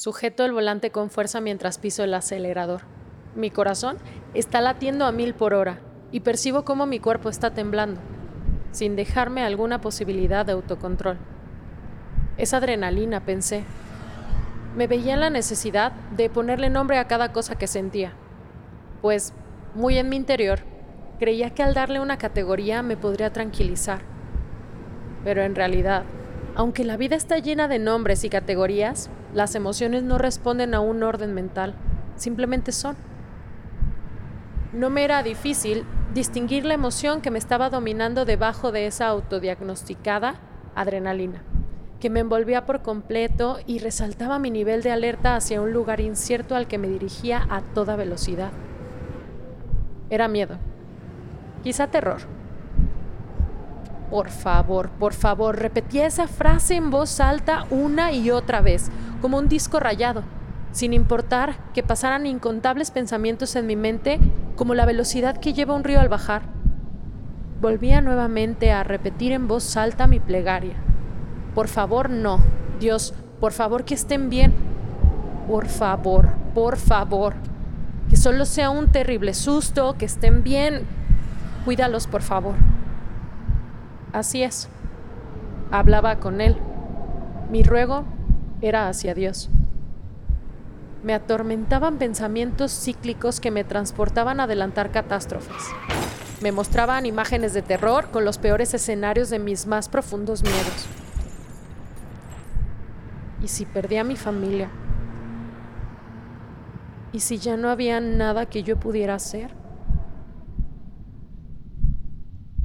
Sujeto el volante con fuerza mientras piso el acelerador. Mi corazón está latiendo a mil por hora y percibo cómo mi cuerpo está temblando, sin dejarme alguna posibilidad de autocontrol. Es adrenalina, pensé. Me veía en la necesidad de ponerle nombre a cada cosa que sentía, pues, muy en mi interior, creía que al darle una categoría me podría tranquilizar. Pero en realidad, aunque la vida está llena de nombres y categorías, las emociones no responden a un orden mental, simplemente son. No me era difícil distinguir la emoción que me estaba dominando debajo de esa autodiagnosticada adrenalina, que me envolvía por completo y resaltaba mi nivel de alerta hacia un lugar incierto al que me dirigía a toda velocidad. Era miedo, quizá terror por favor, por favor, repetía esa frase en voz alta una y otra vez, como un disco rayado, sin importar que pasaran incontables pensamientos en mi mente como la velocidad que lleva un río al bajar. Volvía nuevamente a repetir en voz alta mi plegaria. Por favor, no. Dios, por favor que estén bien. Por favor, por favor. Que solo sea un terrible susto, que estén bien. Cuídalos, por favor. Así es. Hablaba con él. Mi ruego era hacia Dios. Me atormentaban pensamientos cíclicos que me transportaban a adelantar catástrofes. Me mostraban imágenes de terror con los peores escenarios de mis más profundos miedos. ¿Y si perdí a mi familia? ¿Y si ya no había nada que yo pudiera hacer?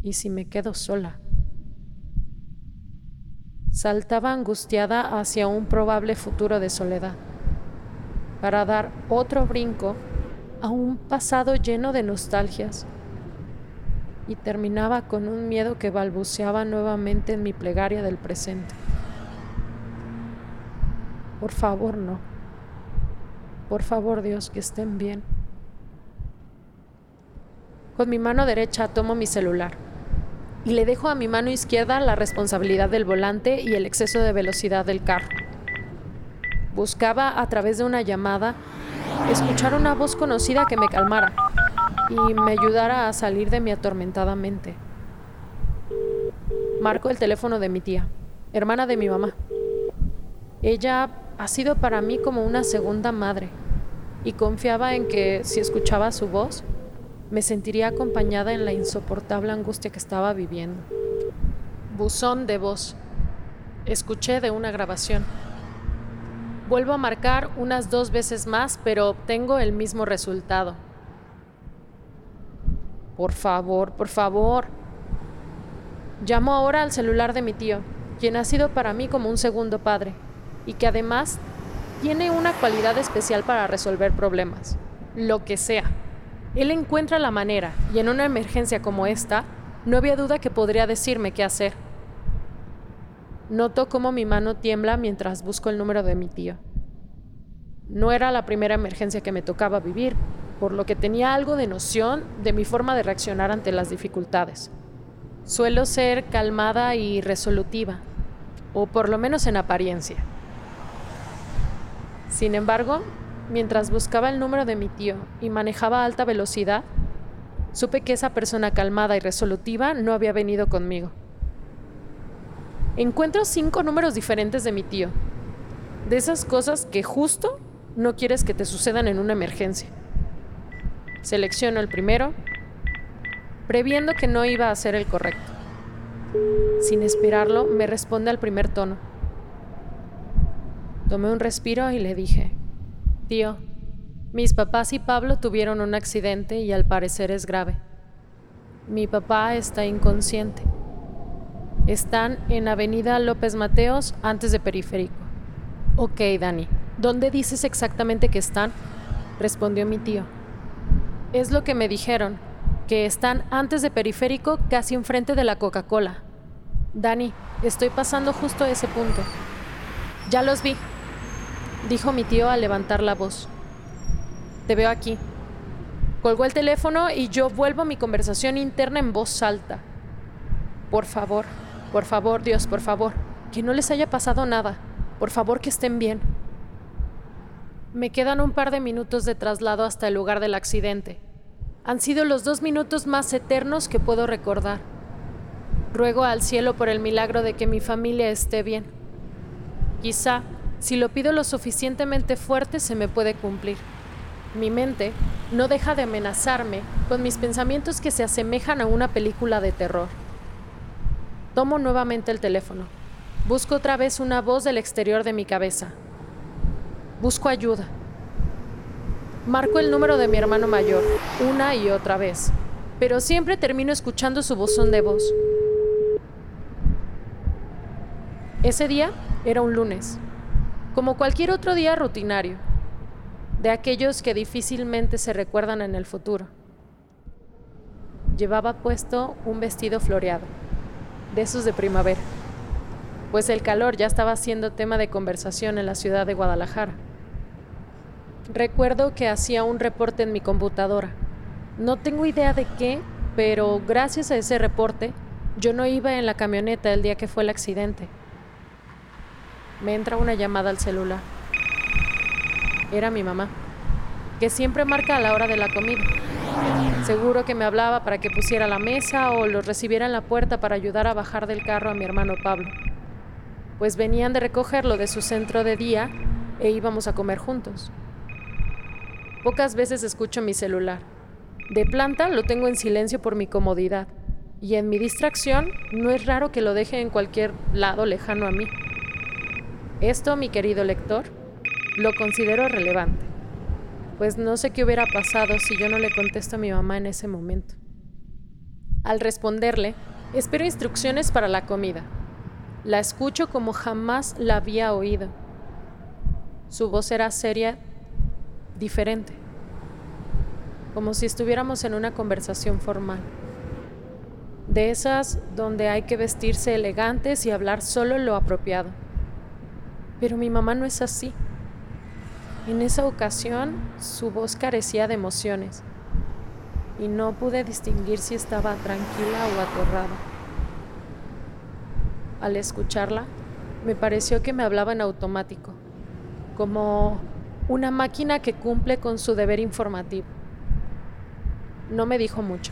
¿Y si me quedo sola? Saltaba angustiada hacia un probable futuro de soledad, para dar otro brinco a un pasado lleno de nostalgias, y terminaba con un miedo que balbuceaba nuevamente en mi plegaria del presente. Por favor, no. Por favor, Dios, que estén bien. Con mi mano derecha tomo mi celular y le dejo a mi mano izquierda la responsabilidad del volante y el exceso de velocidad del carro. Buscaba a través de una llamada escuchar una voz conocida que me calmara y me ayudara a salir de mi atormentada mente. Marco el teléfono de mi tía, hermana de mi mamá. Ella ha sido para mí como una segunda madre y confiaba en que si escuchaba su voz, me sentiría acompañada en la insoportable angustia que estaba viviendo. Buzón de voz. Escuché de una grabación. Vuelvo a marcar unas dos veces más, pero obtengo el mismo resultado. Por favor, por favor. Llamo ahora al celular de mi tío, quien ha sido para mí como un segundo padre, y que además tiene una cualidad especial para resolver problemas, lo que sea. Él encuentra la manera, y en una emergencia como esta, no había duda que podría decirme qué hacer. Noto cómo mi mano tiembla mientras busco el número de mi tío. No era la primera emergencia que me tocaba vivir, por lo que tenía algo de noción de mi forma de reaccionar ante las dificultades. Suelo ser calmada y resolutiva, o por lo menos en apariencia. Sin embargo, Mientras buscaba el número de mi tío y manejaba a alta velocidad, supe que esa persona calmada y resolutiva no había venido conmigo. Encuentro cinco números diferentes de mi tío, de esas cosas que justo no quieres que te sucedan en una emergencia. Selecciono el primero, previendo que no iba a ser el correcto. Sin esperarlo, me responde al primer tono. Tomé un respiro y le dije, Tío, mis papás y Pablo tuvieron un accidente y al parecer es grave. Mi papá está inconsciente. Están en Avenida López Mateos antes de Periférico. Ok, Dani, ¿dónde dices exactamente que están? Respondió mi tío. Es lo que me dijeron, que están antes de Periférico casi enfrente de la Coca-Cola. Dani, estoy pasando justo a ese punto. Ya los vi, dijo mi tío al levantar la voz. Te veo aquí. Colgó el teléfono y yo vuelvo a mi conversación interna en voz alta. Por favor, por favor, Dios, por favor, que no les haya pasado nada. Por favor, que estén bien. Me quedan un par de minutos de traslado hasta el lugar del accidente. Han sido los dos minutos más eternos que puedo recordar. Ruego al cielo por el milagro de que mi familia esté bien. Quizá, si lo pido lo suficientemente fuerte, se me puede cumplir. Mi mente no deja de amenazarme con mis pensamientos que se asemejan a una película de terror. Tomo nuevamente el teléfono. Busco otra vez una voz del exterior de mi cabeza. Busco ayuda. Marco el número de mi hermano mayor, una y otra vez, pero siempre termino escuchando su bozón de voz. Ese día era un lunes, como cualquier otro día rutinario, de aquellos que difícilmente se recuerdan en el futuro. Llevaba puesto un vestido floreado, de esos de primavera, pues el calor ya estaba siendo tema de conversación en la ciudad de Guadalajara. Recuerdo que hacía un reporte en mi computadora. No tengo idea de qué, pero gracias a ese reporte, yo no iba en la camioneta el día que fue el accidente. Me entra una llamada al celular. Era mi mamá, que siempre marca a la hora de la comida. Seguro que me hablaba para que pusiera la mesa o los recibiera en la puerta para ayudar a bajar del carro a mi hermano Pablo, pues venían de recogerlo de su centro de día e íbamos a comer juntos. Pocas veces escucho mi celular. De planta lo tengo en silencio por mi comodidad. Y en mi distracción no es raro que lo deje en cualquier lado lejano a mí. Esto, mi querido lector, lo considero relevante, pues no sé qué hubiera pasado si yo no le contesto a mi mamá en ese momento. Al responderle, espero instrucciones para la comida. La escucho como jamás la había oído. Su voz era seria diferente, como si estuviéramos en una conversación formal. De esas donde hay que vestirse elegantes y hablar solo lo apropiado. Pero mi mamá no es así. En esa ocasión su voz carecía de emociones y no pude distinguir si estaba tranquila o aterrada. Al escucharla, me pareció que me hablaba en automático, como una máquina que cumple con su deber informativo. No me dijo mucho,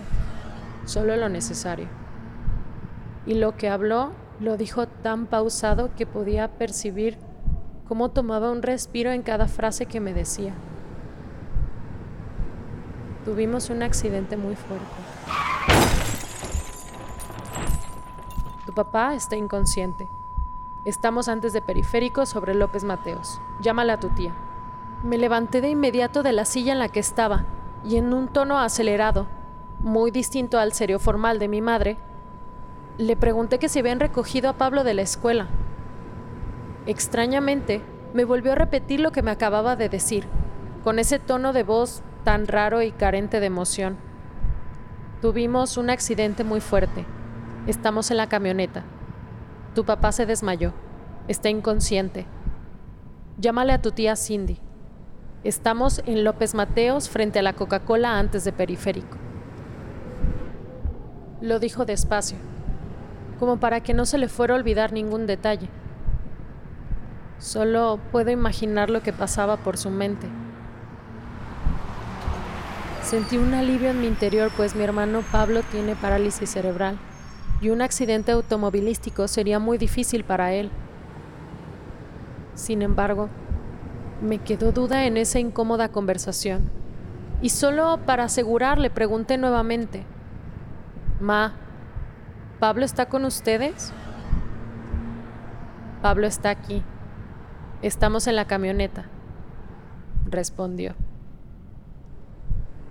solo lo necesario. Y lo que habló lo dijo tan pausado que podía percibir cómo tomaba un respiro en cada frase que me decía. Tuvimos un accidente muy fuerte. Tu papá está inconsciente. Estamos antes de periférico sobre López Mateos. Llámale a tu tía. Me levanté de inmediato de la silla en la que estaba y en un tono acelerado, muy distinto al serio formal de mi madre, le pregunté que si habían recogido a Pablo de la escuela. Extrañamente, me volvió a repetir lo que me acababa de decir, con ese tono de voz tan raro y carente de emoción. Tuvimos un accidente muy fuerte. Estamos en la camioneta. Tu papá se desmayó. Está inconsciente. Llámale a tu tía Cindy. Estamos en López Mateos frente a la Coca-Cola antes de Periférico. Lo dijo despacio, como para que no se le fuera a olvidar ningún detalle. Solo puedo imaginar lo que pasaba por su mente. Sentí un alivio en mi interior, pues mi hermano Pablo tiene parálisis cerebral y un accidente automovilístico sería muy difícil para él. Sin embargo, me quedó duda en esa incómoda conversación. Y solo para asegurar le pregunté nuevamente, Ma, ¿Pablo está con ustedes? Pablo está aquí. Estamos en la camioneta, respondió.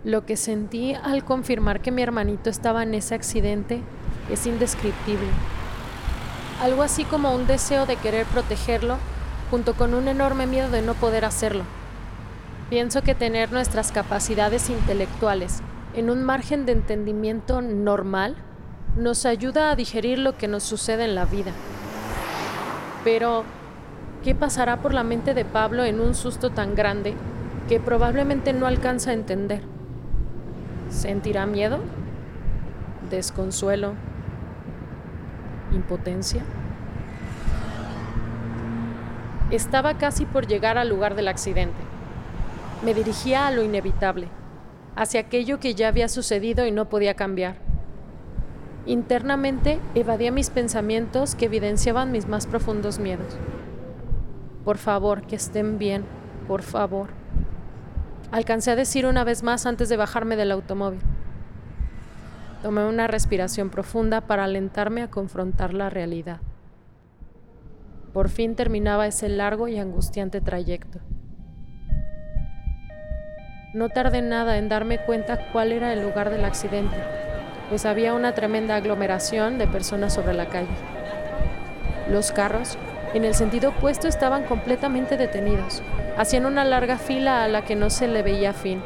Lo que sentí al confirmar que mi hermanito estaba en ese accidente es indescriptible. Algo así como un deseo de querer protegerlo junto con un enorme miedo de no poder hacerlo. Pienso que tener nuestras capacidades intelectuales en un margen de entendimiento normal nos ayuda a digerir lo que nos sucede en la vida. Pero, ¿qué pasará por la mente de Pablo en un susto tan grande que probablemente no alcanza a entender? ¿Sentirá miedo? ¿Desconsuelo? ¿Impotencia? Estaba casi por llegar al lugar del accidente. Me dirigía a lo inevitable, hacia aquello que ya había sucedido y no podía cambiar. Internamente evadía mis pensamientos que evidenciaban mis más profundos miedos. Por favor, que estén bien, por favor. Alcancé a decir una vez más antes de bajarme del automóvil. Tomé una respiración profunda para alentarme a confrontar la realidad. Por fin terminaba ese largo y angustiante trayecto. No tardé nada en darme cuenta cuál era el lugar del accidente, pues había una tremenda aglomeración de personas sobre la calle. Los carros, en el sentido opuesto, estaban completamente detenidos, hacían una larga fila a la que no se le veía fin.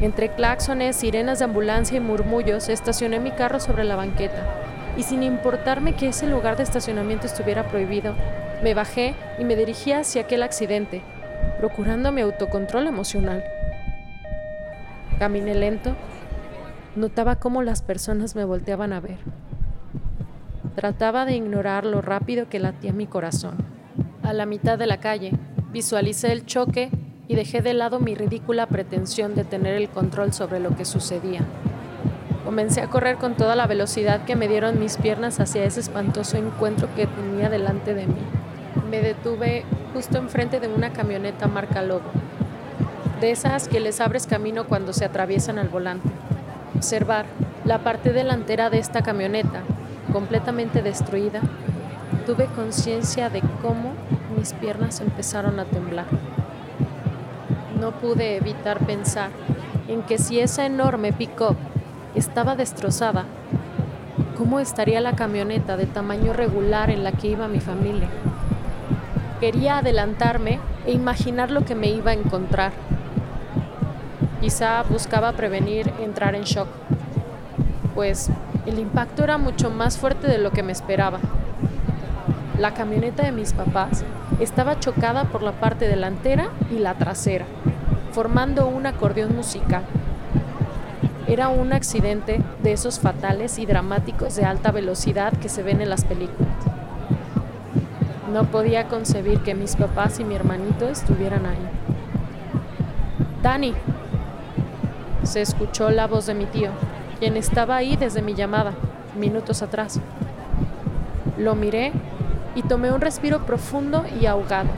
Entre claxones, sirenas de ambulancia y murmullos, estacioné mi carro sobre la banqueta y sin importarme que ese lugar de estacionamiento estuviera prohibido, me bajé y me dirigí hacia aquel accidente, procurando mi autocontrol emocional. Caminé lento, notaba cómo las personas me volteaban a ver. Trataba de ignorar lo rápido que latía mi corazón. A la mitad de la calle, visualicé el choque y dejé de lado mi ridícula pretensión de tener el control sobre lo que sucedía. Comencé a correr con toda la velocidad que me dieron mis piernas hacia ese espantoso encuentro que tenía delante de mí. Me detuve justo enfrente de una camioneta marca Lobo, de esas que les abres camino cuando se atraviesan al volante. Observar la parte delantera de esta camioneta, completamente destruida, tuve conciencia de cómo mis piernas empezaron a temblar no pude evitar pensar en que si esa enorme pick-up estaba destrozada, ¿cómo estaría la camioneta de tamaño regular en la que iba mi familia? Quería adelantarme e imaginar lo que me iba a encontrar. Quizá buscaba prevenir entrar en shock, pues el impacto era mucho más fuerte de lo que me esperaba. La camioneta de mis papás estaba chocada por la parte delantera y la trasera formando un acordeón musical. Era un accidente de esos fatales y dramáticos de alta velocidad que se ven en las películas. No podía concebir que mis papás y mi hermanito estuvieran ahí. Dani, se escuchó la voz de mi tío, quien estaba ahí desde mi llamada, minutos atrás. Lo miré y tomé un respiro profundo y ahogado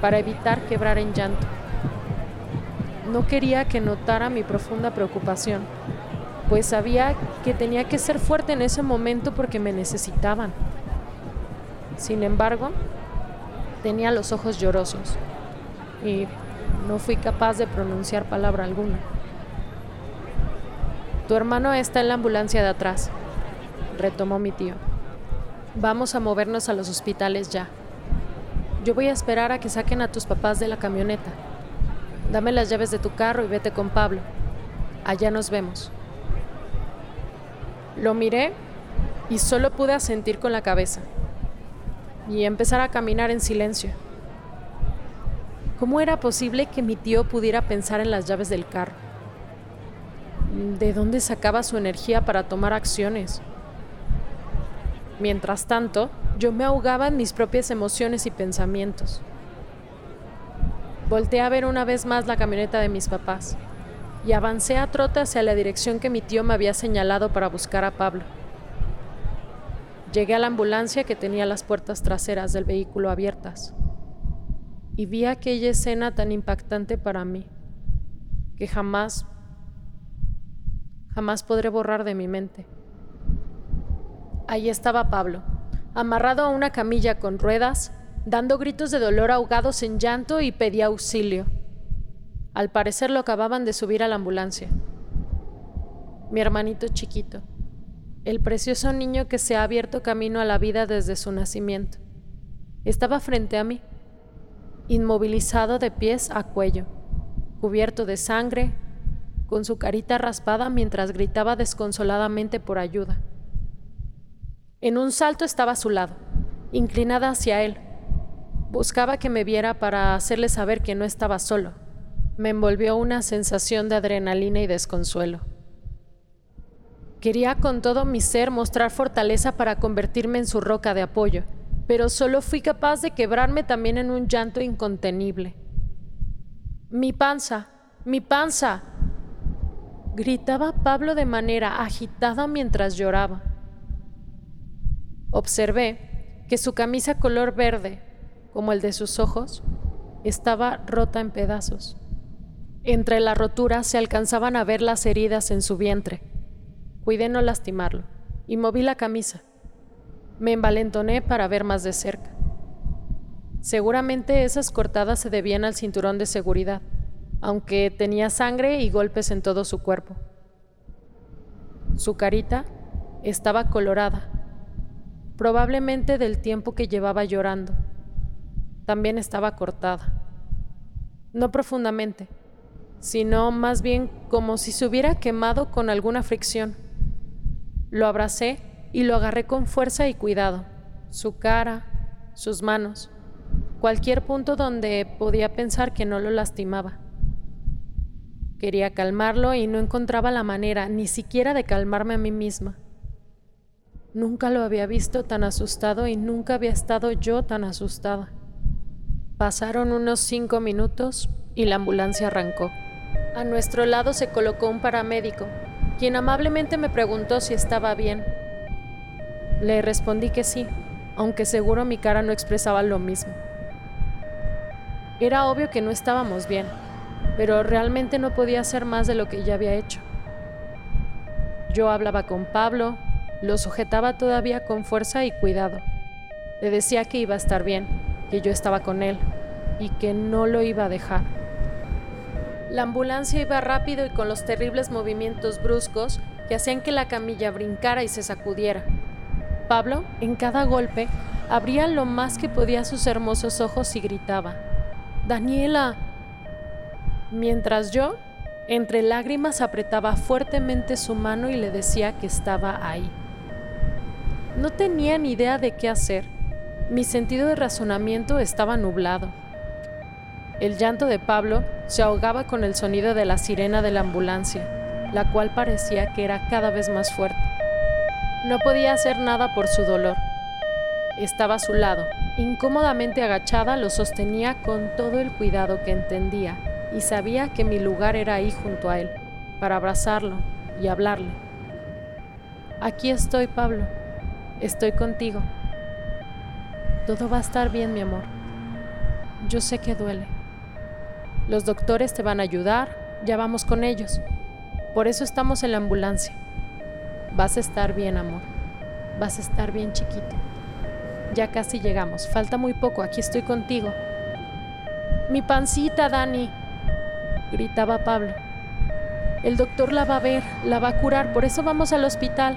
para evitar quebrar en llanto. No quería que notara mi profunda preocupación, pues sabía que tenía que ser fuerte en ese momento porque me necesitaban. Sin embargo, tenía los ojos llorosos y no fui capaz de pronunciar palabra alguna. Tu hermano está en la ambulancia de atrás, retomó mi tío. Vamos a movernos a los hospitales ya. Yo voy a esperar a que saquen a tus papás de la camioneta. Dame las llaves de tu carro y vete con Pablo. Allá nos vemos. Lo miré y solo pude asentir con la cabeza y empezar a caminar en silencio. ¿Cómo era posible que mi tío pudiera pensar en las llaves del carro? ¿De dónde sacaba su energía para tomar acciones? Mientras tanto, yo me ahogaba en mis propias emociones y pensamientos. Volté a ver una vez más la camioneta de mis papás y avancé a trote hacia la dirección que mi tío me había señalado para buscar a Pablo. Llegué a la ambulancia que tenía las puertas traseras del vehículo abiertas y vi aquella escena tan impactante para mí que jamás, jamás podré borrar de mi mente. Ahí estaba Pablo, amarrado a una camilla con ruedas dando gritos de dolor ahogados en llanto y pedía auxilio. Al parecer lo acababan de subir a la ambulancia. Mi hermanito chiquito, el precioso niño que se ha abierto camino a la vida desde su nacimiento, estaba frente a mí, inmovilizado de pies a cuello, cubierto de sangre, con su carita raspada mientras gritaba desconsoladamente por ayuda. En un salto estaba a su lado, inclinada hacia él, Buscaba que me viera para hacerle saber que no estaba solo. Me envolvió una sensación de adrenalina y desconsuelo. Quería con todo mi ser mostrar fortaleza para convertirme en su roca de apoyo, pero solo fui capaz de quebrarme también en un llanto incontenible. Mi panza, mi panza. Gritaba Pablo de manera agitada mientras lloraba. Observé que su camisa color verde, como el de sus ojos, estaba rota en pedazos. Entre la rotura se alcanzaban a ver las heridas en su vientre. Cuidé no lastimarlo y moví la camisa. Me envalentoné para ver más de cerca. Seguramente esas cortadas se debían al cinturón de seguridad, aunque tenía sangre y golpes en todo su cuerpo. Su carita estaba colorada, probablemente del tiempo que llevaba llorando. También estaba cortada. No profundamente, sino más bien como si se hubiera quemado con alguna fricción. Lo abracé y lo agarré con fuerza y cuidado, su cara, sus manos, cualquier punto donde podía pensar que no lo lastimaba. Quería calmarlo y no encontraba la manera ni siquiera de calmarme a mí misma. Nunca lo había visto tan asustado y nunca había estado yo tan asustada. Pasaron unos cinco minutos y la ambulancia arrancó. A nuestro lado se colocó un paramédico, quien amablemente me preguntó si estaba bien. Le respondí que sí, aunque seguro mi cara no expresaba lo mismo. Era obvio que no estábamos bien, pero realmente no podía hacer más de lo que ya había hecho. Yo hablaba con Pablo, lo sujetaba todavía con fuerza y cuidado. Le decía que iba a estar bien, que yo estaba con él y que no lo iba a dejar. La ambulancia iba rápido y con los terribles movimientos bruscos que hacían que la camilla brincara y se sacudiera. Pablo, en cada golpe, abría lo más que podía sus hermosos ojos y gritaba, Daniela. Mientras yo, entre lágrimas, apretaba fuertemente su mano y le decía que estaba ahí. No tenía ni idea de qué hacer. Mi sentido de razonamiento estaba nublado. El llanto de Pablo se ahogaba con el sonido de la sirena de la ambulancia, la cual parecía que era cada vez más fuerte. No podía hacer nada por su dolor. Estaba a su lado, incómodamente agachada, lo sostenía con todo el cuidado que entendía y sabía que mi lugar era ahí junto a él, para abrazarlo y hablarle. Aquí estoy, Pablo. Estoy contigo. Todo va a estar bien, mi amor. Yo sé que duele. Los doctores te van a ayudar, ya vamos con ellos. Por eso estamos en la ambulancia. Vas a estar bien, amor. Vas a estar bien, chiquito. Ya casi llegamos. Falta muy poco. Aquí estoy contigo. Mi pancita, Dani. Gritaba Pablo. El doctor la va a ver, la va a curar, por eso vamos al hospital.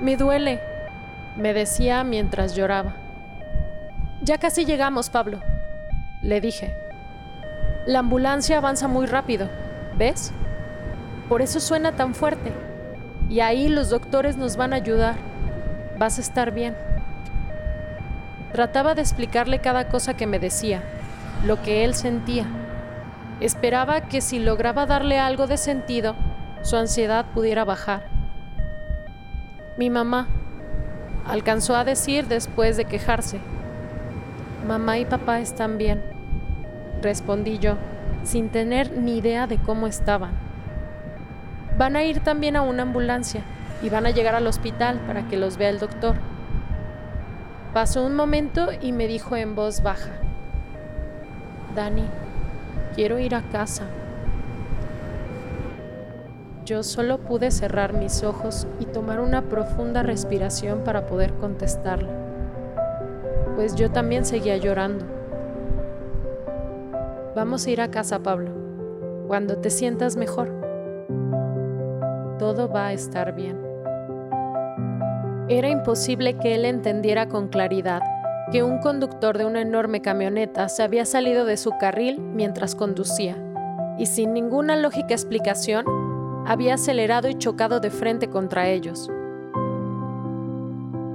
Me duele, me decía mientras lloraba. Ya casi llegamos, Pablo, le dije. La ambulancia avanza muy rápido, ¿ves? Por eso suena tan fuerte. Y ahí los doctores nos van a ayudar. Vas a estar bien. Trataba de explicarle cada cosa que me decía, lo que él sentía. Esperaba que si lograba darle algo de sentido, su ansiedad pudiera bajar. Mi mamá alcanzó a decir después de quejarse, mamá y papá están bien respondí yo, sin tener ni idea de cómo estaban. Van a ir también a una ambulancia y van a llegar al hospital para que los vea el doctor. Pasó un momento y me dijo en voz baja, Dani, quiero ir a casa. Yo solo pude cerrar mis ojos y tomar una profunda respiración para poder contestarle, pues yo también seguía llorando. Vamos a ir a casa, Pablo. Cuando te sientas mejor, todo va a estar bien. Era imposible que él entendiera con claridad que un conductor de una enorme camioneta se había salido de su carril mientras conducía, y sin ninguna lógica explicación, había acelerado y chocado de frente contra ellos.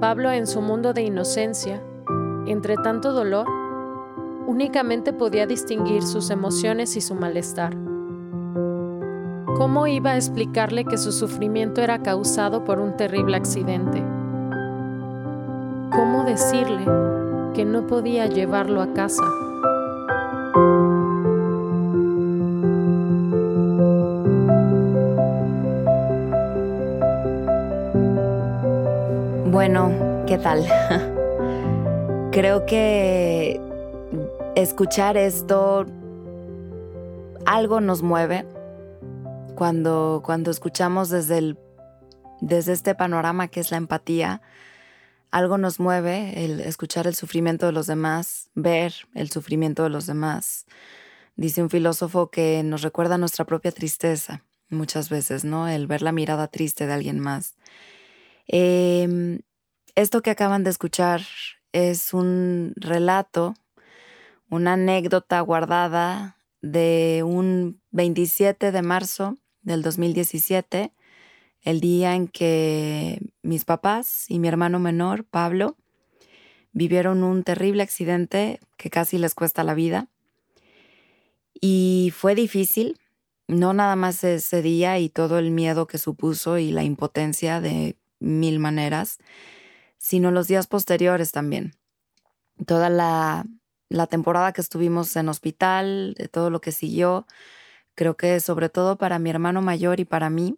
Pablo, en su mundo de inocencia, entre tanto dolor, únicamente podía distinguir sus emociones y su malestar. ¿Cómo iba a explicarle que su sufrimiento era causado por un terrible accidente? ¿Cómo decirle que no podía llevarlo a casa. Bueno, ¿qué tal? Creo que escuchar esto algo nos mueve cuando, cuando escuchamos desde, el, desde este panorama que es la empatía, algo nos mueve el escuchar el sufrimiento de los demás, ver el sufrimiento de los demás. Dice un filósofo que nos recuerda nuestra propia tristeza muchas veces, ¿no? El ver la mirada triste de alguien más. Em, esto que acaban de escuchar es un relato, una anécdota guardada de un 27 de marzo del 2017, el día en que mis papás y mi hermano menor, Pablo, vivieron un terrible accidente que casi les cuesta la vida. Y fue difícil, no nada más ese día y todo el miedo que supuso y la impotencia de mil maneras, sino los días posteriores también. Toda la, la temporada que estuvimos en hospital, de todo lo que siguió, creo que sobre todo para mi hermano mayor y para mí,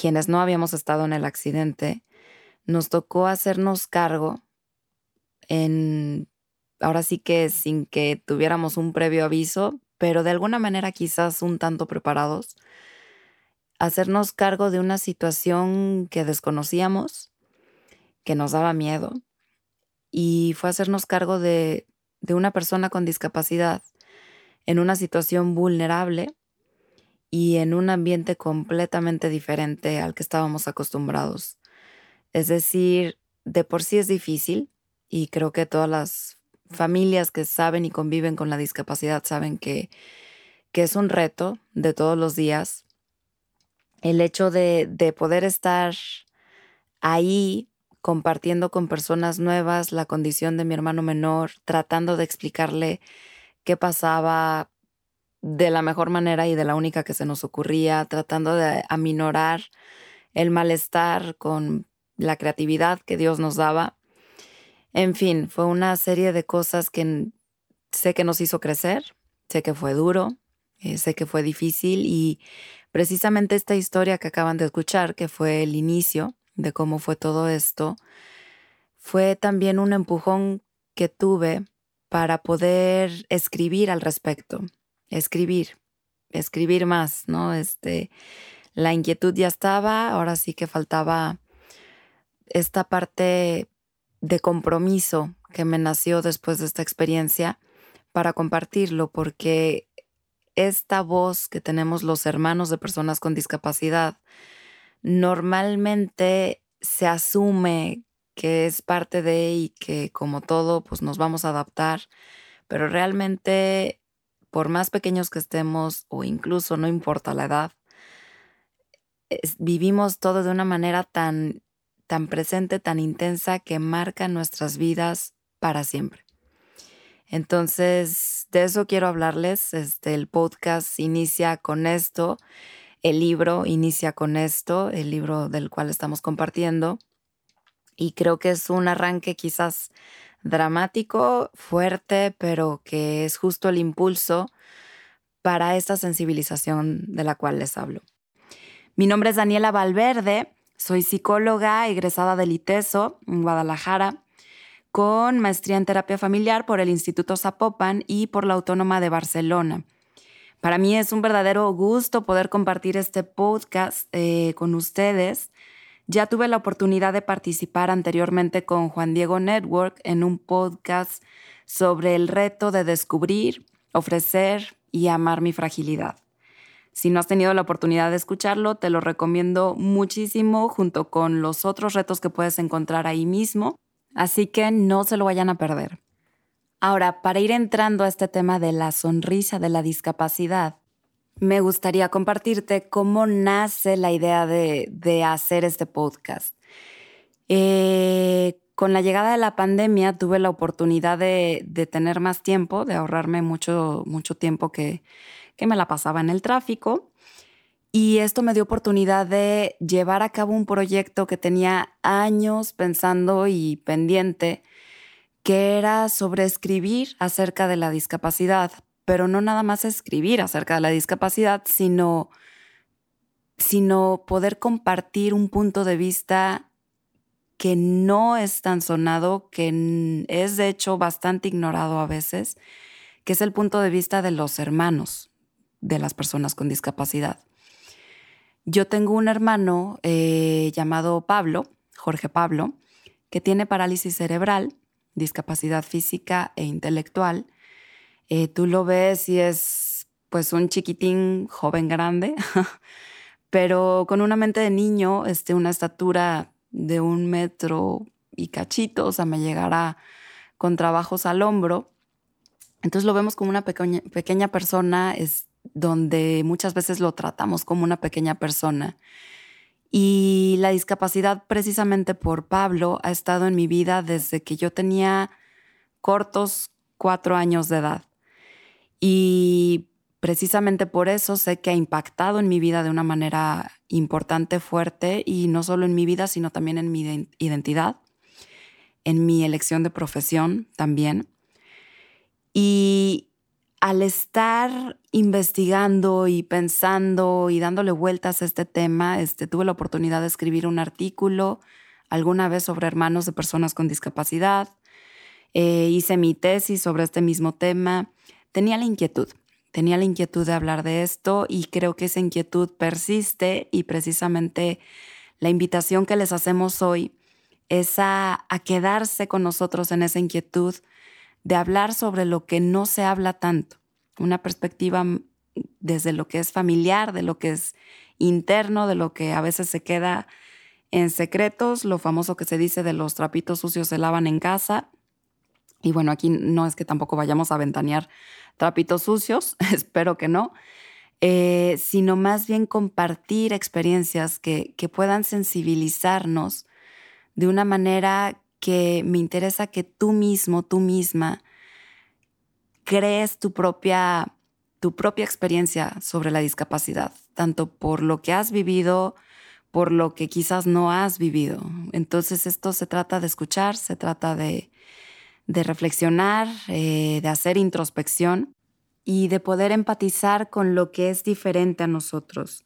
quienes no habíamos estado en el accidente, nos tocó hacernos cargo en, ahora sí que sin que tuviéramos un previo aviso, pero de alguna manera quizás un tanto preparados, hacernos cargo de una situación que desconocíamos, que nos daba miedo, y fue hacernos cargo de, de una persona con discapacidad en una situación vulnerable y en un ambiente completamente diferente al que estábamos acostumbrados. Es decir, de por sí es difícil y creo que todas las familias que saben y conviven con la discapacidad saben que, que es un reto de todos los días. El hecho de, de poder estar ahí compartiendo con personas nuevas la condición de mi hermano menor, tratando de explicarle qué pasaba de la mejor manera y de la única que se nos ocurría, tratando de aminorar el malestar con la creatividad que Dios nos daba. En fin, fue una serie de cosas que sé que nos hizo crecer, sé que fue duro, eh, sé que fue difícil y precisamente esta historia que acaban de escuchar, que fue el inicio de cómo fue todo esto, fue también un empujón que tuve para poder escribir al respecto, escribir, escribir más, ¿no? Este, la inquietud ya estaba, ahora sí que faltaba esta parte de compromiso que me nació después de esta experiencia para compartirlo, porque esta voz que tenemos los hermanos de personas con discapacidad normalmente se asume que es parte de y que como todo pues nos vamos a adaptar, pero realmente por más pequeños que estemos o incluso no importa la edad, vivimos todo de una manera tan, tan presente, tan intensa que marca nuestras vidas para siempre. Entonces, de eso quiero hablarles. Este, el podcast inicia con esto, el libro inicia con esto, el libro del cual estamos compartiendo. Y creo que es un arranque quizás dramático, fuerte, pero que es justo el impulso para esta sensibilización de la cual les hablo. Mi nombre es Daniela Valverde, soy psicóloga egresada del ITESO en Guadalajara, con maestría en terapia familiar por el Instituto Zapopan y por la Autónoma de Barcelona. Para mí es un verdadero gusto poder compartir este podcast eh, con ustedes ya tuve la oportunidad de participar anteriormente con Juan Diego Network en un podcast sobre el reto de descubrir, ofrecer y amar mi fragilidad. Si no has tenido la oportunidad de escucharlo, te lo recomiendo muchísimo junto con los otros retos que puedes encontrar ahí mismo, así que no se lo vayan a perder. Ahora, para ir entrando a este tema de la sonrisa de la discapacidad, me gustaría compartirte cómo nace la idea de, hacer este podcast. Eh, con la llegada de la pandemia tuve la oportunidad de, tener más tiempo, de ahorrarme mucho, mucho tiempo que, que me la pasaba en el tráfico. Y esto me dio oportunidad de llevar a cabo un proyecto que tenía años pensando y pendiente, que era sobre escribir acerca de la discapacidad, pero no nada más escribir acerca de la discapacidad, sino, sino poder compartir un punto de vista que no es tan sonado, que es de hecho bastante ignorado a veces, que es el punto de vista de los hermanos de las personas con discapacidad. Yo tengo un hermano eh, llamado Pablo, Jorge Pablo, que tiene parálisis cerebral, discapacidad física e intelectual. Eh, tú lo ves y es pues un chiquitín joven grande, pero con una mente de niño, este, una estatura de un metro y cachito, o sea, me llegará con trabajos al hombro. Entonces lo vemos como una pequeña, pequeña persona, es donde muchas veces lo tratamos como una pequeña persona. Y la discapacidad, precisamente por Pablo, ha estado en mi vida desde que yo tenía cortos cuatro años de edad. Y precisamente por eso sé que ha impactado en mi vida de una manera importante, fuerte, y no solo en mi vida, sino también en mi identidad, en mi elección de profesión también. Y al estar investigando y pensando y dándole vueltas a este tema, este, tuve la oportunidad de escribir un artículo alguna vez sobre hermanos de personas con discapacidad. Eh, hice mi tesis sobre este mismo tema. Tenía la inquietud, tenía la inquietud de hablar de esto y creo que esa inquietud persiste y precisamente la invitación que les hacemos hoy es a quedarse con nosotros en esa inquietud de hablar sobre lo que no se habla tanto, una perspectiva desde lo que es familiar, de lo que es interno, de lo que a veces se queda en secretos, lo famoso que se dice de los trapitos sucios se lavan en casa. Y bueno, aquí no es que tampoco vayamos a ventanear trapitos sucios, espero que no, eh, sino más bien compartir experiencias que, que puedan sensibilizarnos de una manera que me interesa que tú mismo, tú misma, crees tu propia, tu propia experiencia sobre la discapacidad, tanto por lo que has vivido, por lo que quizás no has vivido. Entonces esto se trata de escuchar, se trata de, de reflexionar, eh, de hacer introspección y de poder empatizar con lo que es diferente a nosotros.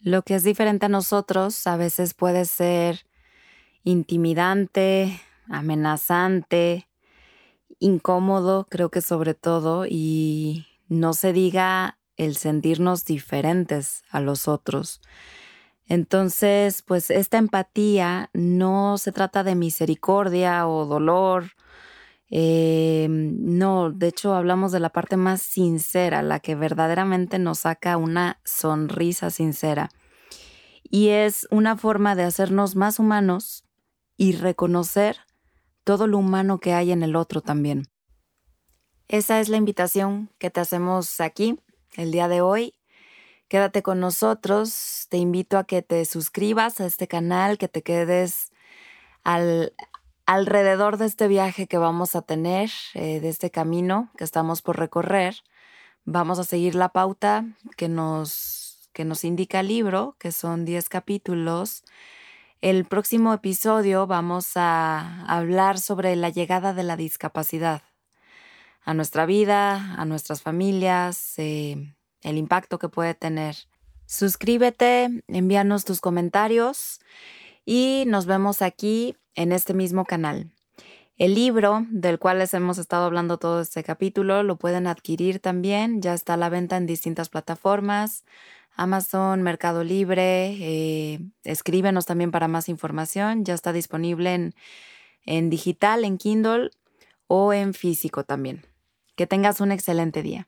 Lo que es diferente a nosotros a veces puede ser intimidante, amenazante, incómodo, creo que sobre todo, y no se diga el sentirnos diferentes a los otros. Entonces, pues esta empatía no se trata de misericordia o dolor. Eh, no, de hecho hablamos de la parte más sincera, la que verdaderamente nos saca una sonrisa sincera. Y es una forma de hacernos más humanos y reconocer todo lo humano que hay en el otro también. Esa es la invitación que te hacemos aquí el día de hoy. Quédate con nosotros, te invito a que te suscribas a este canal, que te quedes al, alrededor de este viaje que vamos a tener, eh, de este camino que estamos por recorrer. Vamos a seguir la pauta que nos, que nos indica el libro, que son 10 capítulos el próximo episodio vamos a hablar sobre la llegada de la discapacidad a nuestra vida, a nuestras familias, eh, el impacto que puede tener. Suscríbete, envíanos tus comentarios y nos vemos aquí en este mismo canal. El libro del cual les hemos estado hablando todo este capítulo lo pueden adquirir también, ya está a la venta en distintas plataformas. Amazon, Mercado Libre. Eh, escríbenos también para más información. Ya está disponible en, en digital, en Kindle o en físico también. Que tengas un excelente día.